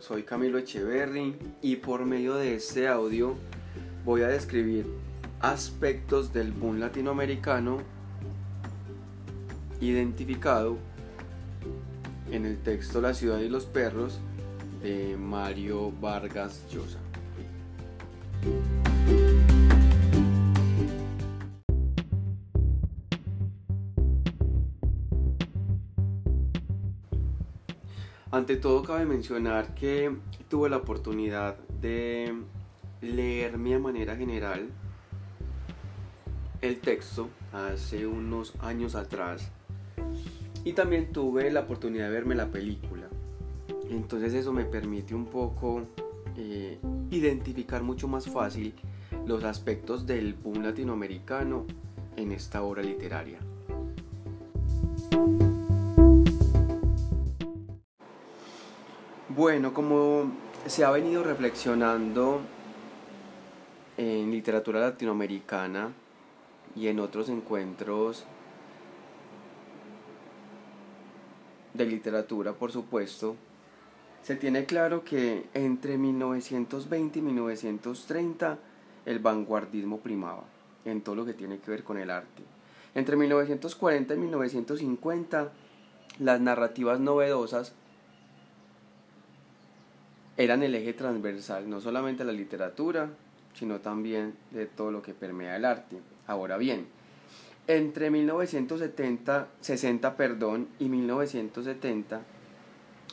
soy Camilo Echeverry y por medio de este audio voy a describir aspectos del boom latinoamericano identificado en el texto La ciudad y los perros de Mario Vargas Llosa. Ante todo cabe mencionar que tuve la oportunidad de leerme a manera general el texto hace unos años atrás y también tuve la oportunidad de verme la película. Entonces eso me permite un poco eh, identificar mucho más fácil los aspectos del boom latinoamericano en esta obra literaria. Bueno, como se ha venido reflexionando en literatura latinoamericana y en otros encuentros de literatura, por supuesto, se tiene claro que entre 1920 y 1930 el vanguardismo primaba en todo lo que tiene que ver con el arte. Entre 1940 y 1950 las narrativas novedosas eran el eje transversal, no solamente de la literatura, sino también de todo lo que permea el arte. Ahora bien, entre 1970, 60, perdón, y 1970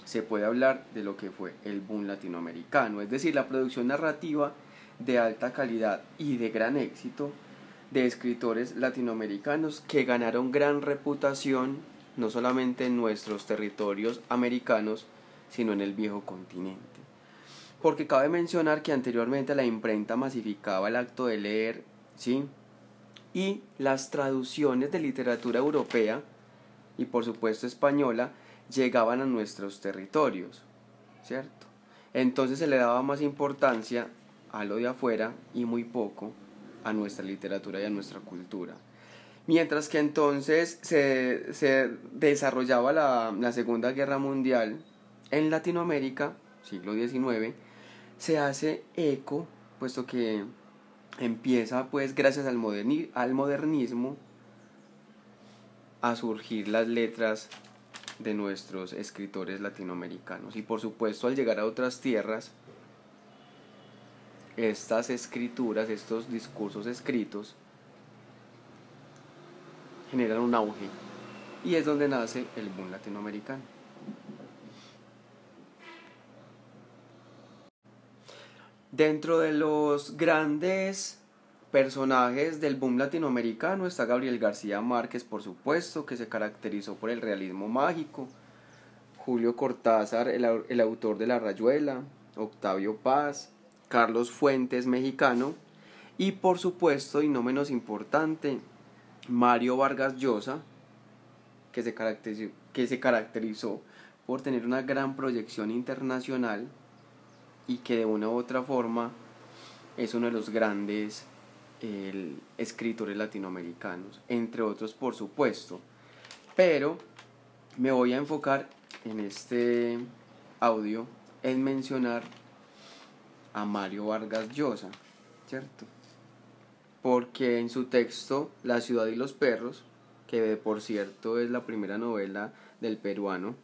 se puede hablar de lo que fue el boom latinoamericano, es decir, la producción narrativa de alta calidad y de gran éxito de escritores latinoamericanos que ganaron gran reputación no solamente en nuestros territorios americanos, sino en el viejo continente porque cabe mencionar que anteriormente la imprenta masificaba el acto de leer, ¿sí? Y las traducciones de literatura europea y por supuesto española llegaban a nuestros territorios, ¿cierto? Entonces se le daba más importancia a lo de afuera y muy poco a nuestra literatura y a nuestra cultura. Mientras que entonces se, se desarrollaba la, la Segunda Guerra Mundial en Latinoamérica, siglo XIX, se hace eco, puesto que empieza pues gracias al, al modernismo a surgir las letras de nuestros escritores latinoamericanos. Y por supuesto al llegar a otras tierras, estas escrituras, estos discursos escritos, generan un auge. Y es donde nace el boom latinoamericano. Dentro de los grandes personajes del boom latinoamericano está Gabriel García Márquez, por supuesto, que se caracterizó por el realismo mágico. Julio Cortázar, el, el autor de La Rayuela, Octavio Paz, Carlos Fuentes, mexicano, y por supuesto, y no menos importante, Mario Vargas Llosa, que se caracterizó, que se caracterizó por tener una gran proyección internacional y que de una u otra forma es uno de los grandes escritores latinoamericanos, entre otros por supuesto. Pero me voy a enfocar en este audio en mencionar a Mario Vargas Llosa, ¿cierto? Porque en su texto La ciudad y los perros, que por cierto es la primera novela del peruano,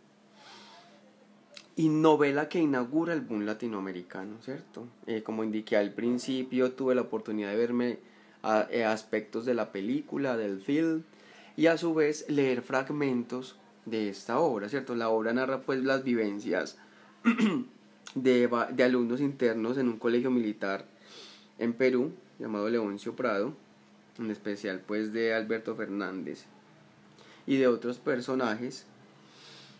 y novela que inaugura el boom latinoamericano, ¿cierto? Eh, como indiqué al principio, tuve la oportunidad de verme eh, aspectos de la película, del film, y a su vez leer fragmentos de esta obra, ¿cierto? La obra narra pues las vivencias de, de alumnos internos en un colegio militar en Perú, llamado Leoncio Prado, en especial pues de Alberto Fernández y de otros personajes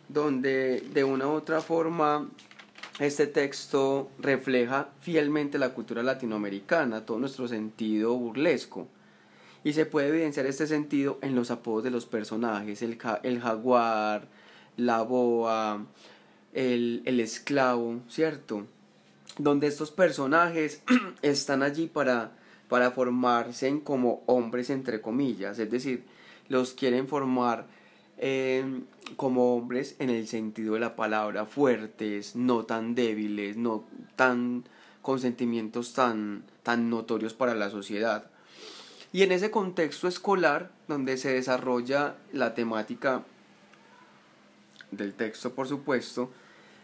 donde de una u otra forma este texto refleja fielmente la cultura latinoamericana, todo nuestro sentido burlesco. Y se puede evidenciar este sentido en los apodos de los personajes, el, el jaguar, la boa, el, el esclavo, ¿cierto? Donde estos personajes están allí para, para formarse como hombres entre comillas, es decir, los quieren formar eh, como hombres en el sentido de la palabra fuertes, no tan débiles, no tan con sentimientos tan, tan notorios para la sociedad. Y en ese contexto escolar, donde se desarrolla la temática del texto, por supuesto,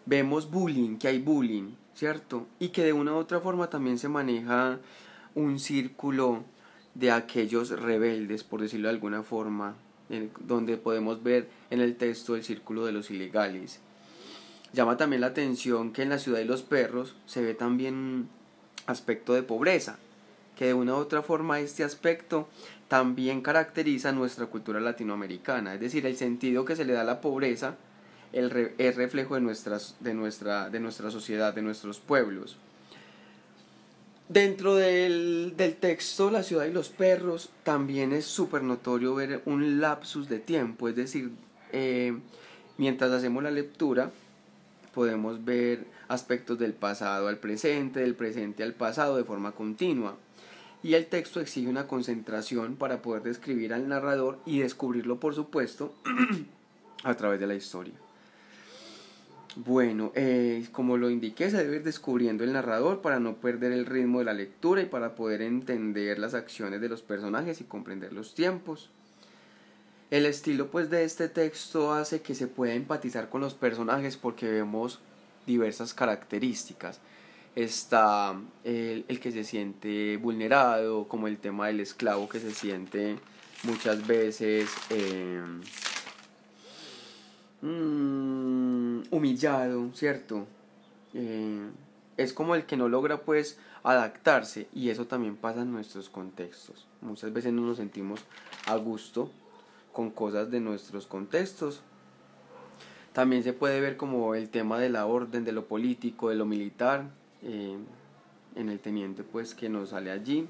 vemos bullying, que hay bullying, ¿cierto? Y que de una u otra forma también se maneja un círculo de aquellos rebeldes, por decirlo de alguna forma, donde podemos ver en el texto el círculo de los ilegales. Llama también la atención que en la ciudad de los perros se ve también aspecto de pobreza, que de una u otra forma este aspecto también caracteriza nuestra cultura latinoamericana, es decir, el sentido que se le da a la pobreza el es reflejo de, nuestras, de, nuestra, de nuestra sociedad, de nuestros pueblos. Dentro del, del, texto La ciudad y los perros también es súper notorio ver un lapsus de tiempo, es decir, eh, mientras hacemos la lectura podemos ver aspectos del pasado al presente, del presente al pasado de forma continua. Y el texto exige una concentración para poder describir al narrador y descubrirlo, por supuesto, a través de la historia. Bueno, eh, como lo indiqué, se debe ir descubriendo el narrador para no perder el ritmo de la lectura y para poder entender las acciones de los personajes y comprender los tiempos. El estilo pues de este texto hace que se pueda empatizar con los personajes porque vemos diversas características. Está el, el que se siente vulnerado, como el tema del esclavo que se siente muchas veces... Eh, Mm, humillado, ¿cierto? Eh, es como el que no logra pues adaptarse y eso también pasa en nuestros contextos. Muchas veces no nos sentimos a gusto con cosas de nuestros contextos. También se puede ver como el tema de la orden, de lo político, de lo militar, eh, en el teniente pues que nos sale allí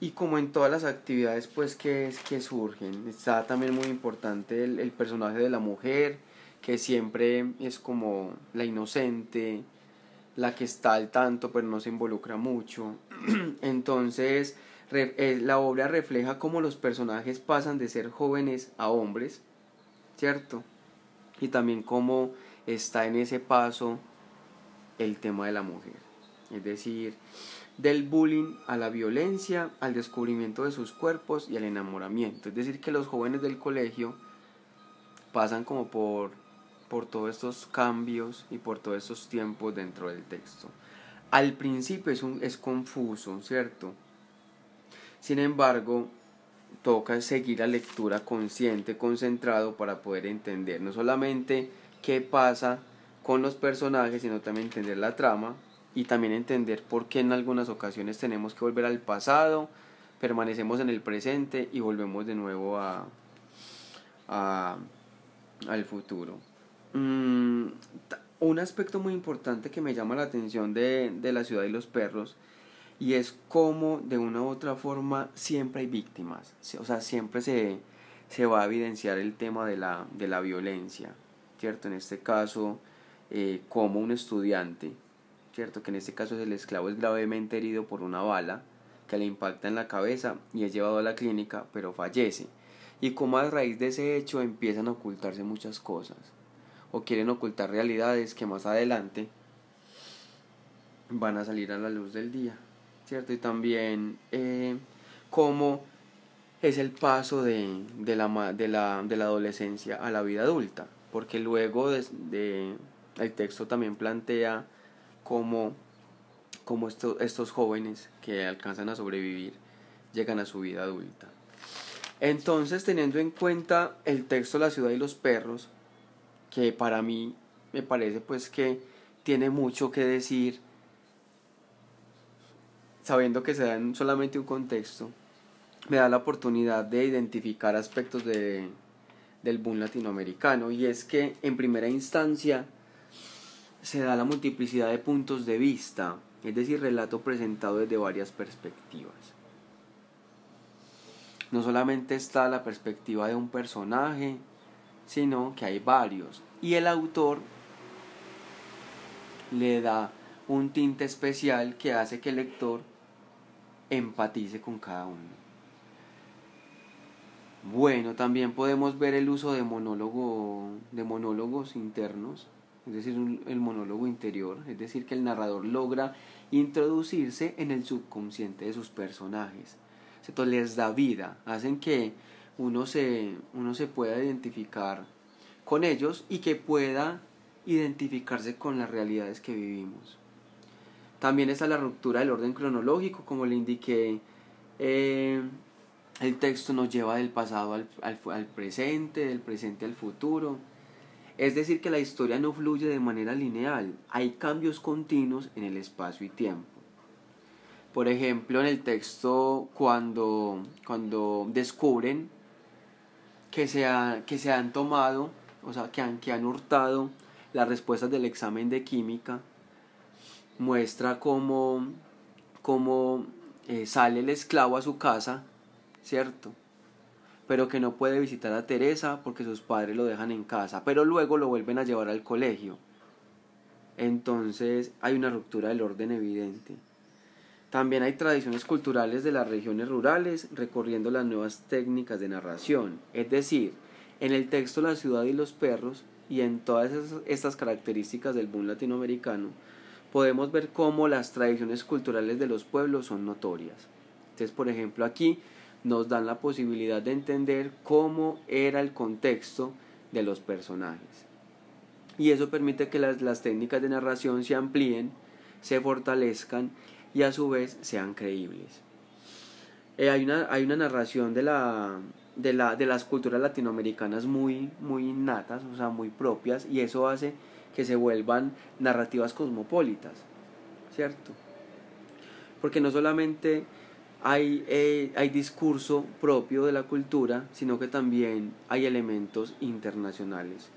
y como en todas las actividades pues que, que surgen está también muy importante el, el, personaje de la mujer que siempre es como la inocente la que está al tanto pero no se involucra mucho. Entonces eh, la obra refleja cómo los personajes pasan de ser jóvenes a hombres cierto y también cómo está en ese paso el tema de la mujer. Es decir del bullying a la violencia, al descubrimiento de sus cuerpos y al enamoramiento. Es decir, que los jóvenes del colegio pasan como por, por todos estos cambios y por todos estos tiempos dentro del texto. Al principio es, un, es confuso, ¿cierto? Sin embargo, toca seguir la lectura consciente, concentrado para poder entender no solamente qué pasa con los personajes, sino también entender la trama y también entender por qué en algunas ocasiones tenemos que volver al pasado, permanecemos en el presente y volvemos de nuevo a, al futuro. Mm, un aspecto muy importante que me llama la atención de, de la ciudad y los perros y es cómo de una u otra forma siempre hay víctimas, o sea, siempre se, se va a evidenciar el tema de la, de la violencia, ¿cierto? En este caso, eh, como un estudiante ¿cierto? Que en este caso el esclavo es gravemente herido por una bala que le impacta en la cabeza y es llevado a la clínica, pero fallece. Y como a raíz de ese hecho empiezan a ocultarse muchas cosas, o quieren ocultar realidades que más adelante van a salir a la luz del día, ¿cierto? Y también eh, cómo es el paso de, de, la, de, la, de la adolescencia a la vida adulta, porque luego de, el texto también plantea cómo, estos jóvenes que alcanzan a sobrevivir llegan a su vida adulta. Entonces, teniendo en cuenta el texto La ciudad y los perros, que para mí me parece pues que tiene mucho que decir, sabiendo que se da en solamente un contexto, me da la oportunidad de identificar aspectos de, del boom latinoamericano y es que en primera instancia se da la multiplicidad de puntos de vista, es decir, relato presentado desde varias perspectivas. No solamente está la perspectiva de un personaje, sino que hay varios. Y el autor le da un tinte especial que hace que el lector empatice con cada uno. Bueno, también podemos ver el uso de monólogo, de monólogos internos, es decir, el monólogo interior, es decir, que el narrador logra introducirse en el subconsciente de sus personajes. Esto les da vida, hacen que uno se, uno se pueda identificar con ellos y que pueda identificarse con las realidades que vivimos. También está la ruptura del orden cronológico, como le indiqué. Eh, el texto nos lleva del pasado al, al, presente, del presente al futuro. Es decir, que la historia no fluye de manera lineal, hay cambios continuos en el espacio y tiempo. Por ejemplo, en el texto, cuando, cuando descubren que se, que se han tomado, o sea, que han, que han hurtado las respuestas del examen de química, muestra cómo, cómo eh, sale el esclavo a su casa ¿cierto? Pero que no puede visitar a Teresa porque sus padres lo dejan en casa, pero luego lo vuelven a llevar al colegio. Entonces hay una ruptura del orden evidente. También hay tradiciones culturales de las regiones rurales recorriendo las nuevas técnicas de narración, es decir, en el texto La ciudad y los perros y en todas estas características del boom latinoamericano, podemos ver cómo las tradiciones culturales de los pueblos son notorias. Entonces, por ejemplo, aquí nos dan la posibilidad de entender cómo era el contexto de los personajes. Y eso permite que las, técnicas de narración se amplíen, se fortalezcan y a su vez sean creíbles. Eh, hay, una, hay una narración de, la, de, la, de las culturas latinoamericanas muy, muy innatas, o sea, muy propias, y eso hace que se vuelvan narrativas cosmopolitas, ¿cierto? Porque no solamente hay, eh, hay discurso propio de la cultura, sino que también hay elementos internacionales.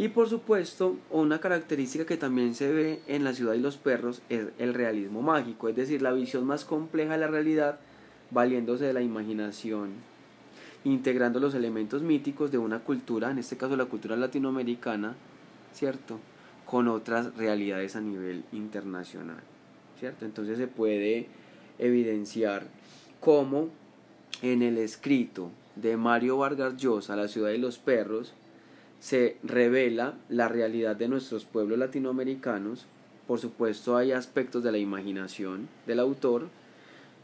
Y por supuesto, una característica que también se ve en La ciudad y los perros es el realismo mágico, es decir, la visión más compleja de la realidad valiéndose de la imaginación, integrando los elementos míticos de una cultura, en este caso la cultura latinoamericana, ¿cierto? Con otras realidades a nivel internacional, ¿cierto? Entonces se puede evidenciar cómo en el escrito de Mario Vargas Llosa, La ciudad de los perros, se revela la realidad de nuestros pueblos latinoamericanos. Por supuesto hay aspectos de la imaginación del autor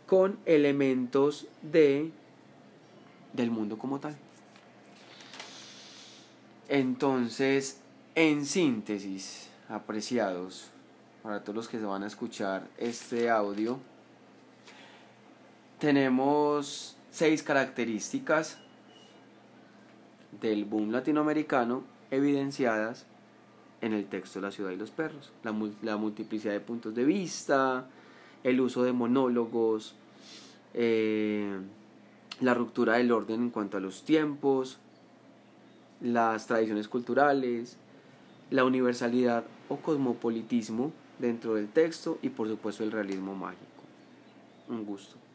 con elementos de del mundo como tal. Entonces, en síntesis, apreciados, para todos los que se van a escuchar este audio, tenemos seis características del boom latinoamericano evidenciadas en el texto La ciudad y los perros. La, multiplicidad de puntos de vista, el uso de monólogos, eh, la ruptura del orden en cuanto a los tiempos, las tradiciones culturales, la universalidad o cosmopolitismo dentro del texto y por supuesto el realismo mágico. Un gusto.